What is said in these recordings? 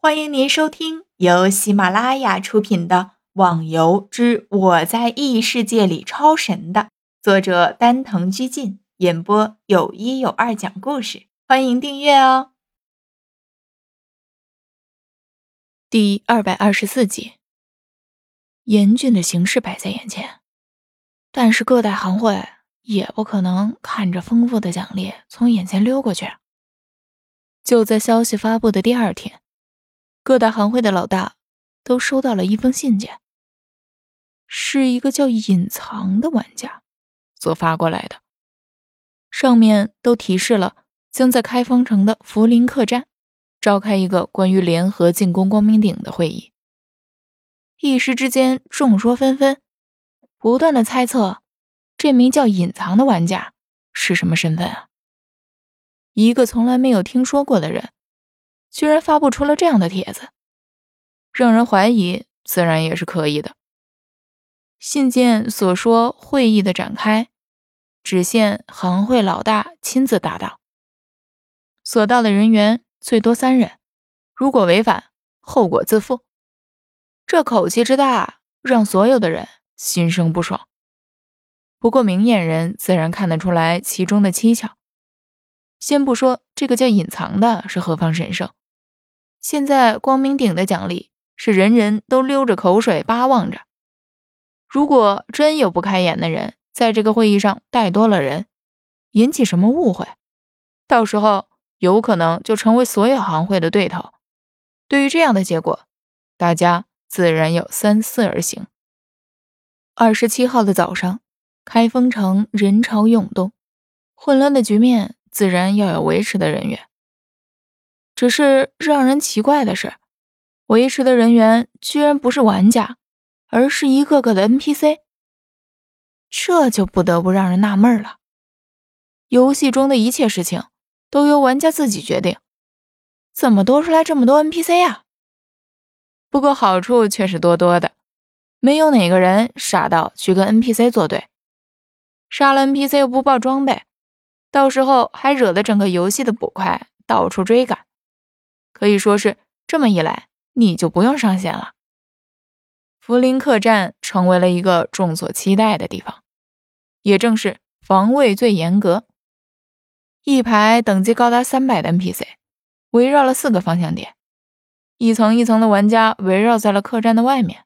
欢迎您收听由喜马拉雅出品的《网游之我在异世界里超神》的作者丹藤居进演播，有一有二讲故事。欢迎订阅哦。第二百二十四集，严峻的形势摆在眼前，但是各大行会也不可能看着丰富的奖励从眼前溜过去。就在消息发布的第二天。各大行会的老大都收到了一封信件，是一个叫隐藏的玩家所发过来的，上面都提示了将在开封城的福林客栈召开一个关于联合进攻光明顶的会议。一时之间，众说纷纷，不断的猜测这名叫隐藏的玩家是什么身份啊？一个从来没有听说过的人。居然发布出了这样的帖子，让人怀疑，自然也是可以的。信件所说会议的展开，只限行会老大亲自答道，所到的人员最多三人，如果违反，后果自负。这口气之大，让所有的人心生不爽。不过明眼人自然看得出来其中的蹊跷。先不说这个叫隐藏的是何方神圣。现在光明顶的奖励是人人都溜着口水巴望着。如果真有不开眼的人在这个会议上带多了人，引起什么误会，到时候有可能就成为所有行会的对头。对于这样的结果，大家自然要三思而行。二十七号的早上，开封城人潮涌动，混乱的局面自然要有维持的人员。只是让人奇怪的是，维持的人员居然不是玩家，而是一个个的 NPC。这就不得不让人纳闷了。游戏中的一切事情都由玩家自己决定，怎么多出来这么多 NPC 呀？不过好处却是多多的，没有哪个人傻到去跟 NPC 作对，杀了 NPC 又不爆装备，到时候还惹得整个游戏的捕快到处追赶。可以说是这么一来，你就不用上线了。福林客栈成为了一个众所期待的地方，也正是防卫最严格。一排等级高达三百的 NPC 围绕了四个方向点，一层一层的玩家围绕在了客栈的外面，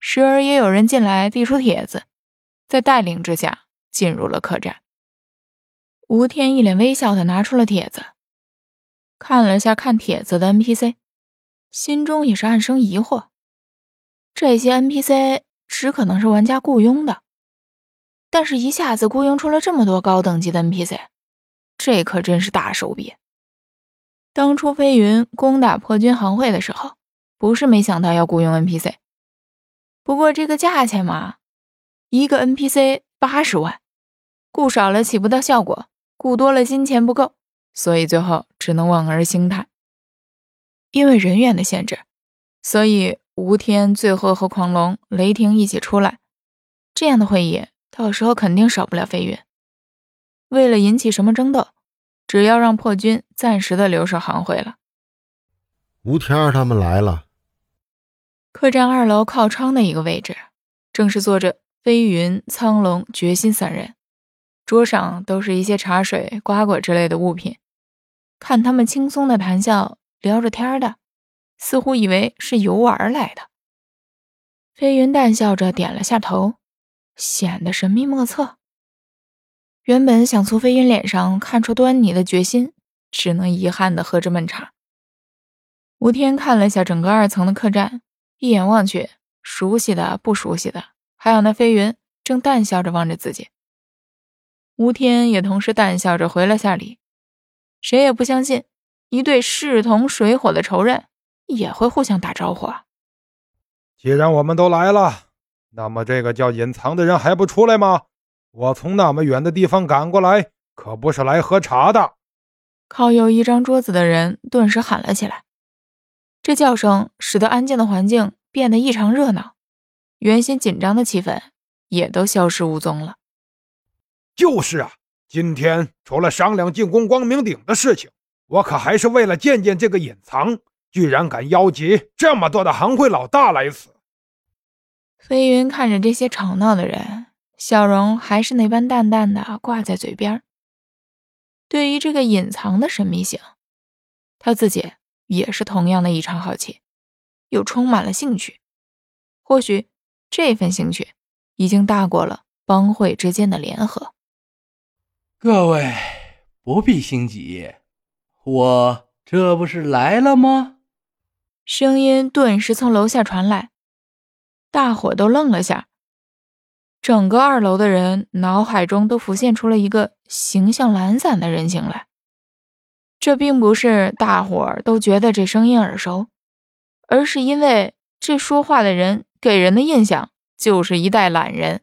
时而也有人进来递出帖子，在带领之下进入了客栈。吴天一脸微笑的拿出了帖子。看了下看帖子的 NPC，心中也是暗生疑惑。这些 NPC 只可能是玩家雇佣的，但是一下子雇佣出了这么多高等级的 NPC，这可真是大手笔。当初飞云攻打破军行会的时候，不是没想到要雇佣 NPC，不过这个价钱嘛，一个 NPC 八十万，雇少了起不到效果，雇多了金钱不够。所以最后只能望而兴叹。因为人员的限制，所以吴天最后和狂龙、雷霆一起出来。这样的会议，到时候肯定少不了飞云。为了引起什么争斗，只要让破军暂时的留守行会了。吴天儿他们来了。客栈二楼靠窗的一个位置，正是坐着飞云、苍龙、决心三人，桌上都是一些茶水、瓜果之类的物品。看他们轻松的谈笑，聊着天的，似乎以为是游玩来的。飞云淡笑着点了下头，显得神秘莫测。原本想从飞云脸上看出端倪的决心，只能遗憾的喝着闷茶。吴天看了下整个二层的客栈，一眼望去，熟悉的、不熟悉的，还有那飞云，正淡笑着望着自己。吴天也同时淡笑着回了下礼。谁也不相信，一对势同水火的仇人也会互相打招呼啊！既然我们都来了，那么这个叫隐藏的人还不出来吗？我从那么远的地方赶过来，可不是来喝茶的。靠有一张桌子的人顿时喊了起来，这叫声使得安静的环境变得异常热闹，原先紧张的气氛也都消失无踪了。就是啊。今天除了商量进攻光明顶的事情，我可还是为了见见这个隐藏，居然敢邀集这么多的行会老大来此！飞云看着这些吵闹的人，笑容还是那般淡淡的挂在嘴边。对于这个隐藏的神秘性，他自己也是同样的异常好奇，又充满了兴趣。或许这份兴趣已经大过了帮会之间的联合。各位不必心急，我这不是来了吗？声音顿时从楼下传来，大伙都愣了下。整个二楼的人脑海中都浮现出了一个形象懒散的人形来。这并不是大伙都觉得这声音耳熟，而是因为这说话的人给人的印象就是一代懒人。